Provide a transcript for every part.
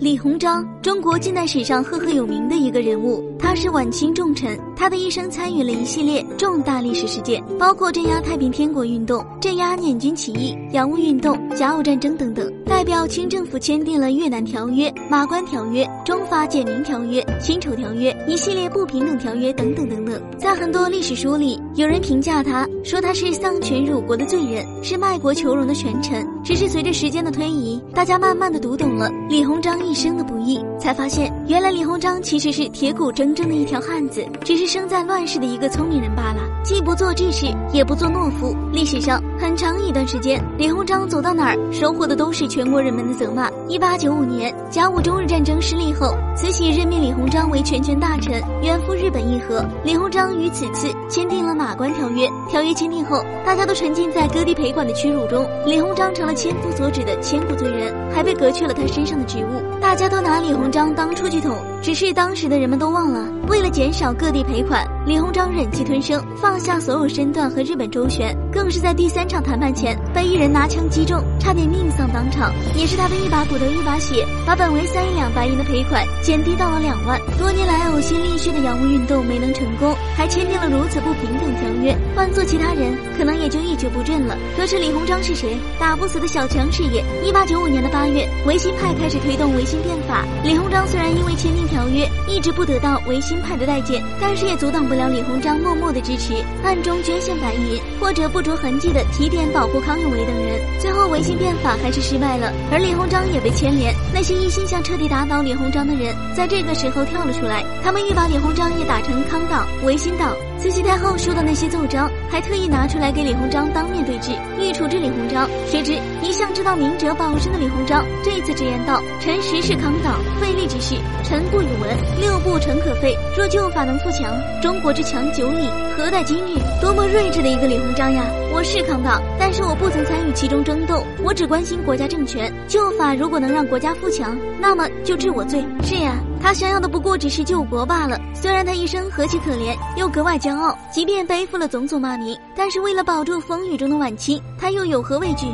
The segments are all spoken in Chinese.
李鸿章，中国近代史上赫赫有名的一个人物。他是晚清重臣，他的一生参与了一系列重大历史事件，包括镇压太平天国运动、镇压捻军起义、洋务运动、甲午战争等等。代表清政府签订了《越南条约》《马关条约》《中法简明条约》《辛丑条约》一系列不平等条约等等等等。在很多历史书里，有人评价他说他是丧权辱国的罪人，是卖国求荣的权臣。只是随着时间的推移，大家慢慢的读懂了李鸿章一生的不易，才发现原来李鸿章其实是铁骨铮铮的一条汉子，只是生在乱世的一个聪明人罢了。既不做志士，也不做懦夫。历史上很长一段时间，李鸿章走到哪儿，收获的都是全国人们的责骂。一八九五年，甲午中日战争失利后，慈禧任命李鸿章为全权大臣，远赴日本议和。李鸿章于此次签订了《马关条约》。条约签订后，大家都沉浸在割地赔款的屈辱中，李鸿章成了千夫所指的千古罪人，还被革去了他身上的职务。大家都拿李鸿章当出气筒，只是当时的人们都忘了，为了减少各地赔款，李鸿章忍气吞声，放下所有身段和日本周旋，更是在第三场谈判前被一人拿枪击中，差点命丧当场。也是他的一把骨头一把血，把本为三亿两白银的赔款减低到了两万。多年来呕心沥血的洋务运动没能成功，还签订了如此不平等条约，换做其他人可能也就一蹶不振了。可是李鸿章是谁？打不死的小强是也。一八九五年的八月，维新派开始推动维新变法。李鸿章虽然因为签订条约，一直不得到维新派的待见，但是也阻挡不了李鸿章默默的支持，暗中捐献白银，或者不着痕迹的提点保护康有为等人。最后维新变法还是失败了，而李鸿章也被牵连。那些一心想彻底打倒李鸿章的人，在这个时候跳了出来，他们欲把李鸿章也打成康党、维新党。慈禧太后收到那些奏章，还特意拿出来给李鸿章当面对质，欲处置李鸿章。谁知一向知道明哲保身的李鸿章，这次直言道：“臣实是康党，废立之事，臣不以闻。六部臣可废。若旧法能富强，中国之强久矣，何待今日？”多么睿智的一个李鸿章呀！我是康党，但是我不曾参与其中争斗，我只关心国家政权。旧法如果能让国家富强，那么就治我罪。是呀。他想要的不过只是救国罢了。虽然他一生何其可怜，又格外骄傲，即便背负了种种骂名，但是为了保住风雨中的晚清，他又有何畏惧？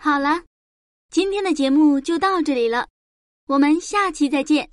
好了，今天的节目就到这里了，我们下期再见。